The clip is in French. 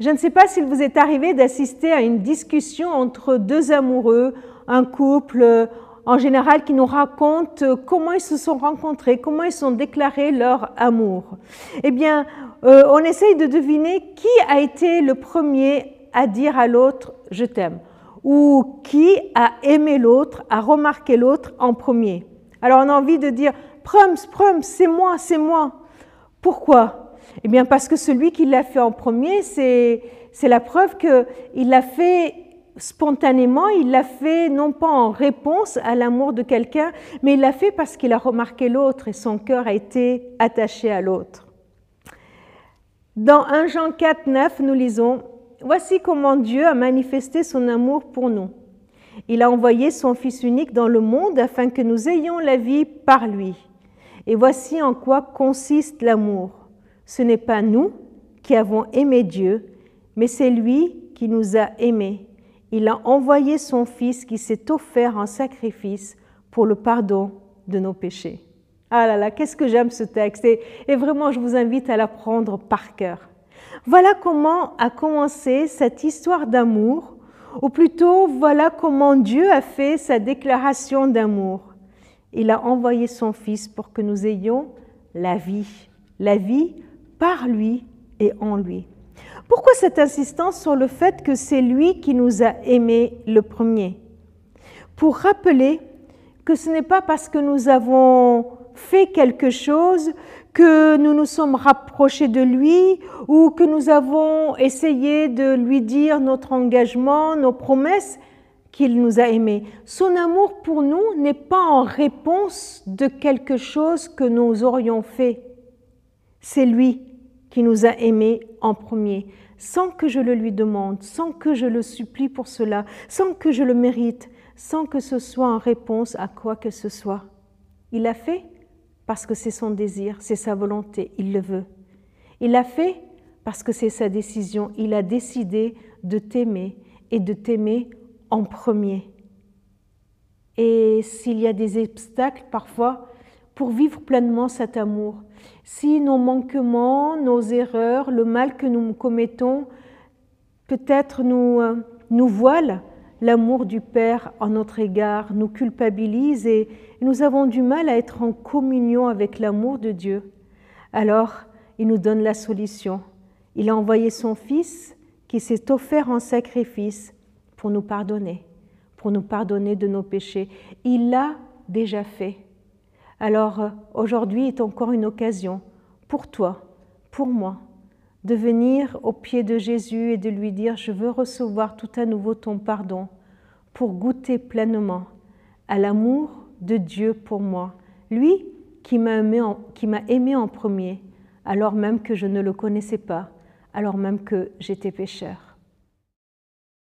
Je ne sais pas s'il vous est arrivé d'assister à une discussion entre deux amoureux, un couple en général qui nous raconte comment ils se sont rencontrés, comment ils ont déclaré leur amour. Eh bien, euh, on essaye de deviner qui a été le premier à dire à l'autre je t'aime ou qui a aimé l'autre, a remarqué l'autre en premier. Alors on a envie de dire Prums, Prums, c'est moi, c'est moi. Pourquoi? Eh bien parce que celui qui l'a fait en premier, c'est la preuve qu'il l'a fait spontanément, il l'a fait non pas en réponse à l'amour de quelqu'un, mais il l'a fait parce qu'il a remarqué l'autre et son cœur a été attaché à l'autre. Dans 1 Jean 4, 9, nous lisons Voici comment Dieu a manifesté son amour pour nous. Il a envoyé son Fils unique dans le monde afin que nous ayons la vie par lui. Et voici en quoi consiste l'amour. Ce n'est pas nous qui avons aimé Dieu, mais c'est lui qui nous a aimés. Il a envoyé son Fils qui s'est offert en sacrifice pour le pardon de nos péchés. Ah là là, qu'est-ce que j'aime ce texte et, vraiment je vous invite à l'apprendre par cœur. Voilà comment a commencé cette histoire d'amour, ou plutôt voilà comment Dieu a fait sa déclaration d'amour. Il a envoyé son Fils pour que nous ayons la vie, la vie par lui et en lui. Pourquoi cette insistance sur le fait que c'est lui qui nous a aimés le premier? Pour rappeler que ce n'est pas parce que nous avons fait quelque chose que nous nous sommes rapprochés de lui ou que nous avons essayé de lui dire notre engagement, nos promesses, qu'il nous a aimés. Son amour pour nous n'est pas en réponse de quelque chose que nous aurions fait. C'est lui qui nous a aimés en premier, sans que je le lui demande, sans que je le supplie pour cela, sans que je le mérite, sans que ce soit en réponse à quoi que ce soit. Il l'a fait parce que c'est son désir, c'est sa volonté, il le veut. Il l'a fait parce que c'est sa décision, il a décidé de t'aimer et de t'aimer en premier. Et s'il y a des obstacles parfois pour vivre pleinement cet amour, si nos manquements, nos erreurs, le mal que nous commettons peut-être nous, euh, nous voilent l'amour du Père en notre égard, nous culpabilise et nous avons du mal à être en communion avec l'amour de Dieu, alors il nous donne la solution. Il a envoyé son Fils qui s'est offert en sacrifice pour nous pardonner, pour nous pardonner de nos péchés. Il l'a déjà fait. Alors aujourd'hui est encore une occasion pour toi, pour moi, de venir au pied de Jésus et de lui dire, je veux recevoir tout à nouveau ton pardon pour goûter pleinement à l'amour de Dieu pour moi, lui qui m'a aimé, aimé, en premier, alors même que je ne le connaissais pas, alors même que j'étais pécheur.